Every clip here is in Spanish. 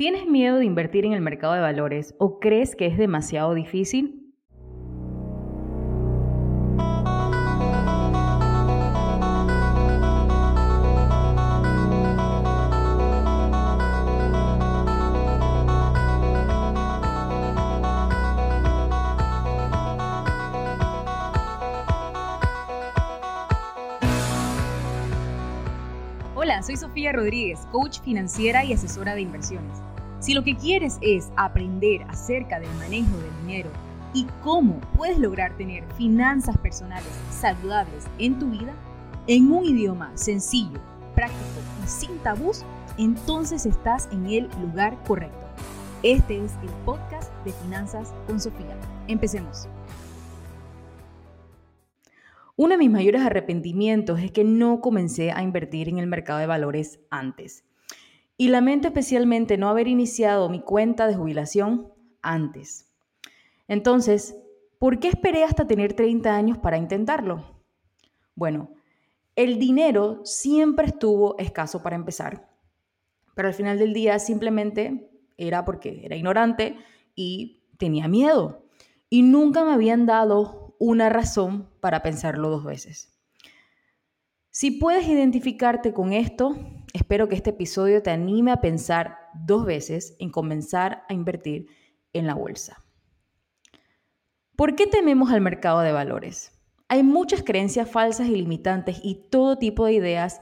¿Tienes miedo de invertir en el mercado de valores o crees que es demasiado difícil? Hola, soy Sofía Rodríguez, coach financiera y asesora de inversiones. Si lo que quieres es aprender acerca del manejo del dinero y cómo puedes lograr tener finanzas personales saludables en tu vida, en un idioma sencillo, práctico y sin tabús, entonces estás en el lugar correcto. Este es el podcast de Finanzas con Sofía. Empecemos. Uno de mis mayores arrepentimientos es que no comencé a invertir en el mercado de valores antes. Y lamento especialmente no haber iniciado mi cuenta de jubilación antes. Entonces, ¿por qué esperé hasta tener 30 años para intentarlo? Bueno, el dinero siempre estuvo escaso para empezar, pero al final del día simplemente era porque era ignorante y tenía miedo. Y nunca me habían dado una razón para pensarlo dos veces. Si puedes identificarte con esto, espero que este episodio te anime a pensar dos veces en comenzar a invertir en la bolsa. ¿Por qué tememos al mercado de valores? Hay muchas creencias falsas y limitantes y todo tipo de ideas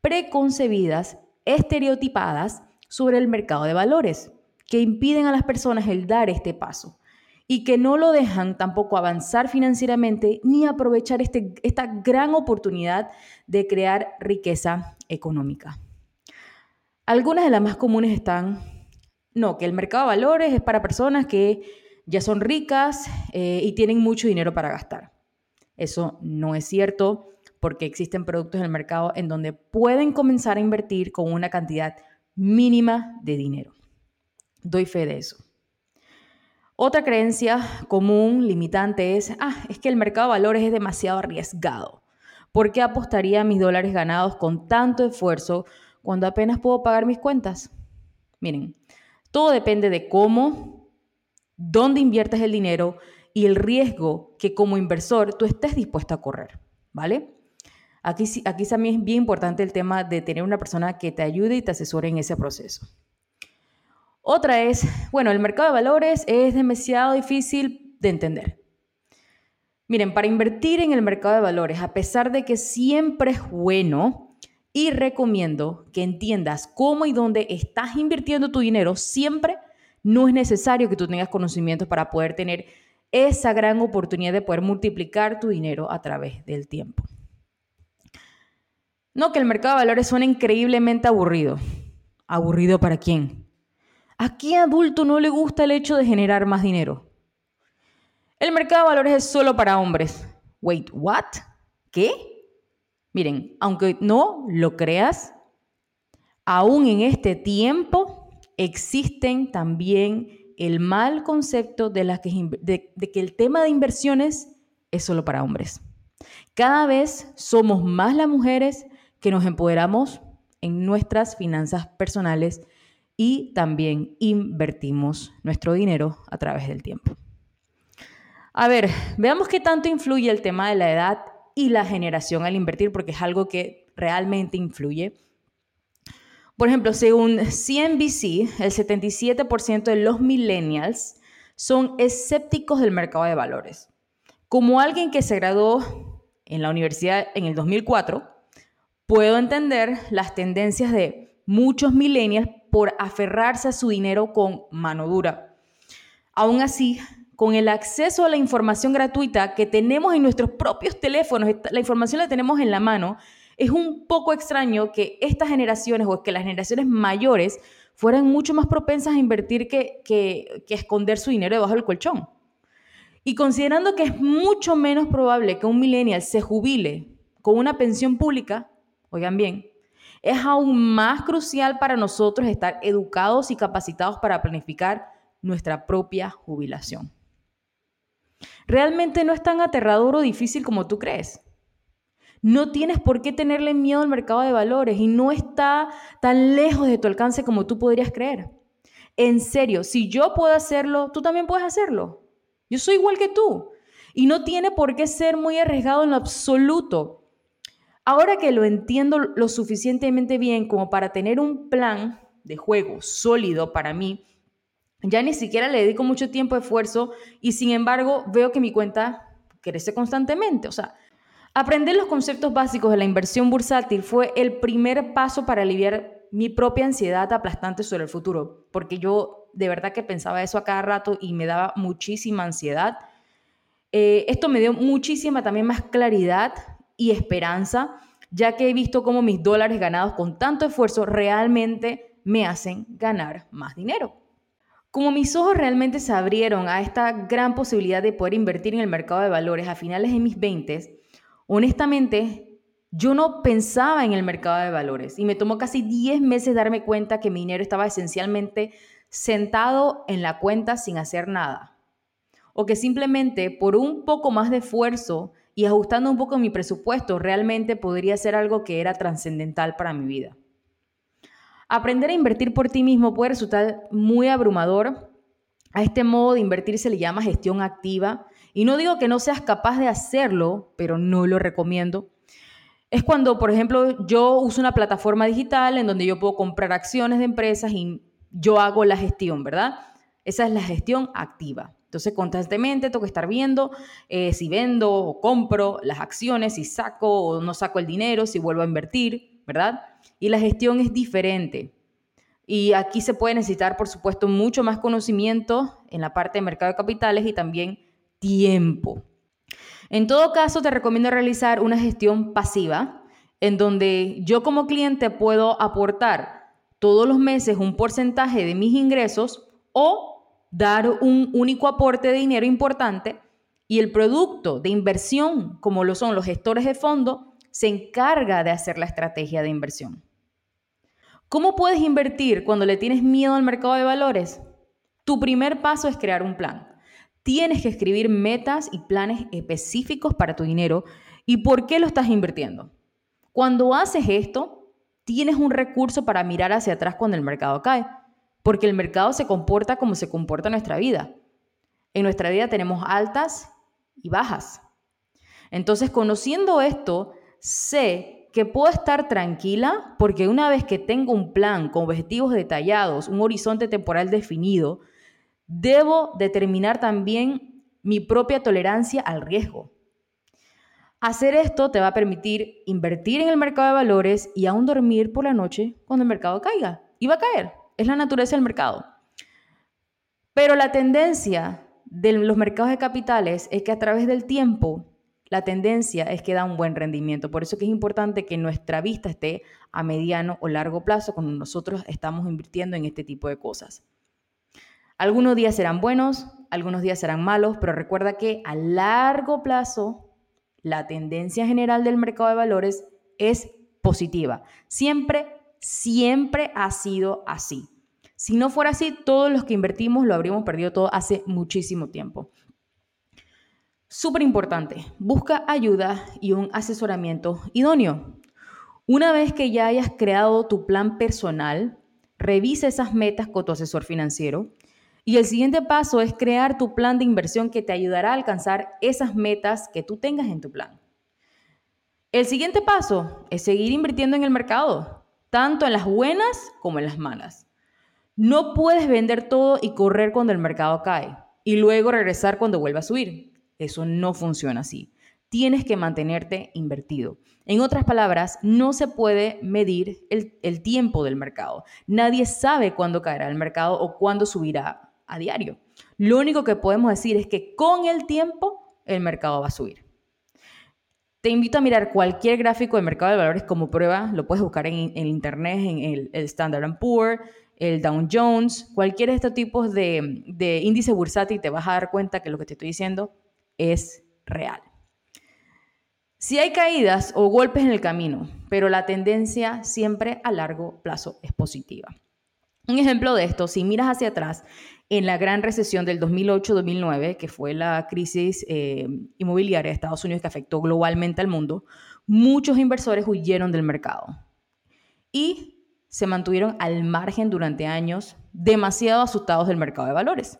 preconcebidas, estereotipadas sobre el mercado de valores que impiden a las personas el dar este paso y que no lo dejan tampoco avanzar financieramente ni aprovechar este, esta gran oportunidad de crear riqueza económica. Algunas de las más comunes están, no, que el mercado de valores es para personas que ya son ricas eh, y tienen mucho dinero para gastar. Eso no es cierto porque existen productos en el mercado en donde pueden comenzar a invertir con una cantidad mínima de dinero. Doy fe de eso. Otra creencia común, limitante, es, ah, es que el mercado de valores es demasiado arriesgado. ¿Por qué apostaría mis dólares ganados con tanto esfuerzo cuando apenas puedo pagar mis cuentas? Miren, todo depende de cómo, dónde inviertes el dinero y el riesgo que como inversor tú estés dispuesto a correr, ¿vale? Aquí, aquí también es bien importante el tema de tener una persona que te ayude y te asesore en ese proceso. Otra es, bueno, el mercado de valores es demasiado difícil de entender. Miren, para invertir en el mercado de valores, a pesar de que siempre es bueno, y recomiendo que entiendas cómo y dónde estás invirtiendo tu dinero siempre. No es necesario que tú tengas conocimientos para poder tener esa gran oportunidad de poder multiplicar tu dinero a través del tiempo. No que el mercado de valores suene increíblemente aburrido. ¿Aburrido para quién? ¿A qué adulto no le gusta el hecho de generar más dinero? El mercado de valores es solo para hombres. Wait, what? ¿Qué? Miren, aunque no lo creas, aún en este tiempo existen también el mal concepto de, que, que el tema de inversiones es solo para hombres. Cada vez somos más las mujeres que nos empoderamos en nuestras finanzas personales y también invertimos nuestro dinero a través del tiempo. A ver, veamos qué tanto influye el tema de la edad y la generación al invertir, porque es algo que realmente influye. Por ejemplo, según CNBC, el 77% de los millennials son escépticos del mercado de valores. Como alguien que se graduó en la universidad en el 2004, puedo entender las tendencias de muchos millennials por aferrarse a su dinero con mano dura. Aún así, con el acceso a la información gratuita que tenemos en nuestros propios teléfonos, la información la tenemos en la mano, es un poco extraño que estas generaciones o que las generaciones mayores fueran mucho más propensas a invertir que, que, esconder su dinero debajo del colchón. Y considerando que es mucho menos probable que un millennial se jubile con una pensión pública, oigan bien, es aún más crucial para nosotros estar educados y capacitados para planificar nuestra propia jubilación realmente no es tan aterrador o difícil como tú crees. No tienes por qué tenerle miedo al mercado de valores y no está tan lejos de tu alcance como tú podrías creer. En serio, si yo puedo hacerlo, tú también puedes hacerlo. Yo soy igual que tú. Y no tiene por qué ser muy arriesgado en lo absoluto. Ahora que lo entiendo lo suficientemente bien como para tener un plan de juego sólido para mí, ya ni siquiera le dedico mucho tiempo, esfuerzo y sin embargo veo que mi cuenta crece constantemente. O sea, aprender los conceptos básicos de la inversión bursátil fue el primer paso para aliviar mi propia ansiedad aplastante sobre el futuro, porque yo de verdad que pensaba eso a cada rato y me daba muchísima ansiedad. Eh, esto me dio muchísima también más claridad y esperanza, ya que he visto cómo mis dólares ganados con tanto esfuerzo realmente me hacen ganar más dinero. Como mis ojos realmente se abrieron a esta gran posibilidad de poder invertir en el mercado de valores a finales de mis 20, honestamente yo no pensaba en el mercado de valores y me tomó casi 10 meses darme cuenta que mi dinero estaba esencialmente sentado en la cuenta sin hacer nada. O que simplemente por un poco más de esfuerzo y ajustando un poco mi presupuesto realmente podría ser algo que era trascendental para mi vida. Aprender a invertir por ti mismo puede resultar muy abrumador. A este modo de invertir se le llama gestión activa. Y no digo que no seas capaz de hacerlo, pero no lo recomiendo es cuando, por ejemplo, yo uso una plataforma digital en donde yo puedo comprar acciones de empresas y yo hago la gestión, ¿verdad? Esa es la gestión activa. Entonces, constantemente tengo que estar viendo eh, si vendo o compro las acciones, si saco o no saco el dinero, si vuelvo a invertir, ¿verdad? Y la gestión es diferente. Y aquí se puede necesitar, por supuesto, mucho más conocimiento en la parte de mercado de capitales y también tiempo. En todo caso, te recomiendo realizar una gestión pasiva, en donde yo como cliente puedo aportar todos los meses un porcentaje de mis ingresos o dar un único aporte de dinero importante y el producto de inversión, como lo son los gestores de fondo, se encarga de hacer la estrategia de inversión. ¿Cómo puedes invertir cuando le tienes miedo al mercado de valores? Tu primer paso es crear un plan. Tienes que escribir metas y planes específicos para tu dinero y por qué lo estás invirtiendo. Cuando haces esto, tienes un recurso para mirar hacia atrás cuando el mercado cae, porque el mercado se comporta como se comporta nuestra vida. En nuestra vida tenemos altas y bajas. Entonces, conociendo esto, sé que puedo estar tranquila porque una vez que tengo un plan con objetivos detallados, un horizonte temporal definido, debo determinar también mi propia tolerancia al riesgo. Hacer esto te va a permitir invertir en el mercado de valores y aún dormir por la noche cuando el mercado caiga. Y va a caer, es la naturaleza del mercado. Pero la tendencia de los mercados de capitales es que a través del tiempo la tendencia es que da un buen rendimiento. Por eso que es importante que nuestra vista esté a mediano o largo plazo cuando nosotros estamos invirtiendo en este tipo de cosas. Algunos días serán buenos, algunos días serán malos, pero recuerda que a largo plazo la tendencia general del mercado de valores es positiva. Siempre, siempre ha sido así. Si no fuera así, todos los que invertimos lo habríamos perdido todo hace muchísimo tiempo. Súper importante, busca ayuda y un asesoramiento idóneo. Una vez que ya hayas creado tu plan personal, revisa esas metas con tu asesor financiero y el siguiente paso es crear tu plan de inversión que te ayudará a alcanzar esas metas que tú tengas en tu plan. El siguiente paso es seguir invirtiendo en el mercado, tanto en las buenas como en las malas. No puedes vender todo y correr cuando el mercado cae y luego regresar cuando vuelva a subir. Eso no funciona así. Tienes que mantenerte invertido. En otras palabras, no se puede medir el, el tiempo del mercado. Nadie sabe cuándo caerá el mercado o cuándo subirá a diario. Lo único que podemos decir es que con el tiempo el mercado va a subir. Te invito a mirar cualquier gráfico de mercado de valores como prueba, lo puedes buscar en, internet, en el, Standard Poor's, el Dow Jones, cualquier de estos tipos de, de índice bursátil te vas a dar cuenta que lo que te estoy diciendo es real. Si hay caídas o golpes en el camino, pero la tendencia siempre a largo plazo es positiva. Un ejemplo de esto, si miras hacia atrás, en la gran recesión del 2008-2009, que fue la crisis eh, inmobiliaria de Estados Unidos que afectó globalmente al mundo, muchos inversores huyeron del mercado. Y se mantuvieron al margen durante años, demasiado asustados del mercado de valores.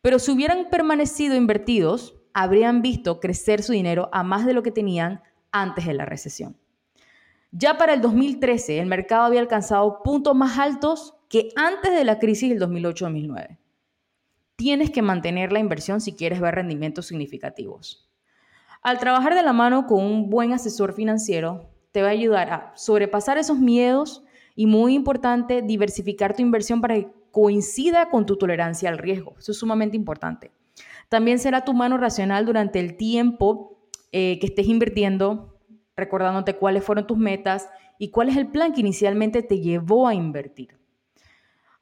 Pero si hubieran permanecido invertidos, habrían visto crecer su dinero a más de lo que tenían antes de la recesión. Ya para el 2013, el mercado había alcanzado puntos más altos que antes de la crisis del 2008-2009. Tienes que mantener la inversión si quieres ver rendimientos significativos. Al trabajar de la mano con un buen asesor financiero, te va a ayudar a sobrepasar esos miedos y, muy importante, diversificar tu inversión para que coincida con tu tolerancia al riesgo. Eso es sumamente importante. También será tu mano racional durante el tiempo eh, que estés invirtiendo recordándote cuáles fueron tus metas y cuál es el plan que inicialmente te llevó a invertir.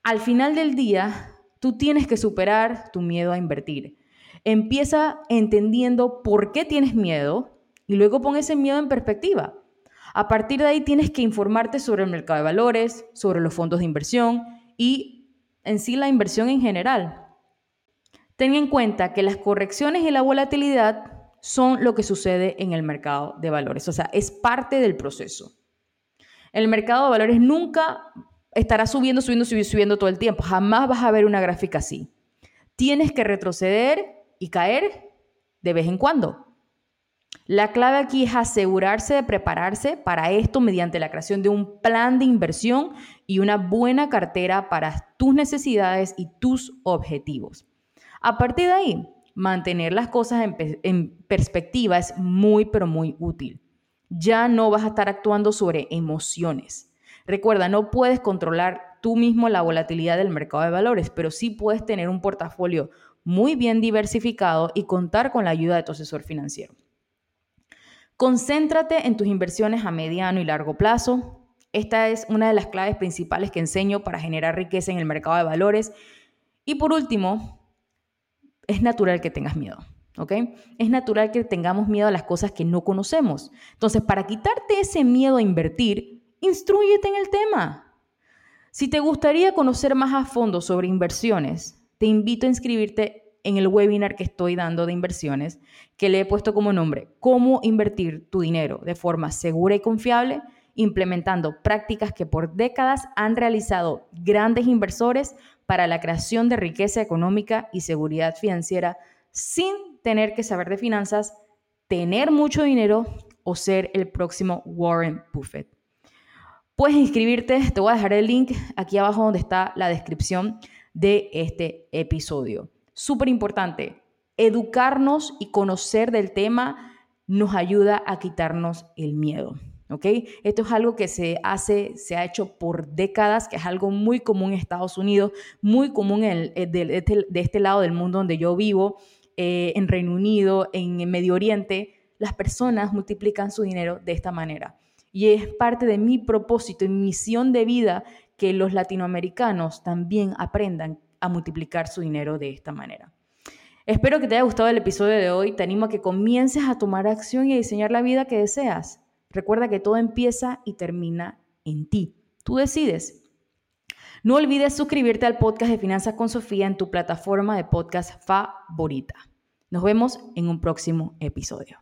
Al final del día, tú tienes que superar tu miedo a invertir. Empieza entendiendo por qué tienes miedo y luego pon ese miedo en perspectiva. A partir de ahí tienes que informarte sobre el mercado de valores, sobre los fondos de inversión y en sí la inversión en general. Ten en cuenta que las correcciones y la volatilidad son lo que sucede en el mercado de valores. O sea, es parte del proceso. El mercado de valores nunca estará subiendo, subiendo, subiendo, subiendo todo el tiempo. Jamás vas a ver una gráfica así. Tienes que retroceder y caer de vez en cuando. La clave aquí es asegurarse de prepararse para esto mediante la creación de un plan de inversión y una buena cartera para tus necesidades y tus objetivos. A partir de ahí, mantener las cosas en, perspectiva es muy, pero muy útil. Ya no vas a estar actuando sobre emociones. Recuerda, no puedes controlar tú mismo la volatilidad del mercado de valores, pero sí puedes tener un portafolio muy bien diversificado y contar con la ayuda de tu asesor financiero. Concéntrate en tus inversiones a mediano y largo plazo. Esta es una de las claves principales que enseño para generar riqueza en el mercado de valores. Y por último, es natural que tengas miedo, ¿ok? Es natural que tengamos miedo a las cosas que no conocemos. Entonces, para quitarte ese miedo a invertir, instruyete en el tema. Si te gustaría conocer más a fondo sobre inversiones, te invito a inscribirte en el webinar que estoy dando de inversiones, que le he puesto como nombre, cómo invertir tu dinero de forma segura y confiable, implementando prácticas que por décadas han realizado grandes inversores para la creación de riqueza económica y seguridad financiera sin tener que saber de finanzas, tener mucho dinero o ser el próximo Warren Buffett. Puedes inscribirte, te voy a dejar el link aquí abajo donde está la descripción de este episodio. Súper importante, educarnos y conocer del tema nos ayuda a quitarnos el miedo. Esto es algo que se hace, se ha hecho por décadas, que es algo muy común en Estados Unidos, muy común en eh, este, de, este, lado del mundo donde yo vivo, eh, en Reino Unido, en, en Medio Oriente. Las personas multiplican su dinero de esta manera. Y es parte de mi propósito y misión de vida que los latinoamericanos también aprendan a multiplicar su dinero de esta manera. Espero que te haya gustado el episodio de hoy. Te animo a que comiences a tomar acción y a diseñar la vida que deseas. Recuerda que todo empieza y termina en ti. Tú decides. No olvides suscribirte al podcast de Finanzas con Sofía en tu plataforma de podcast favorita. Nos vemos en un próximo episodio.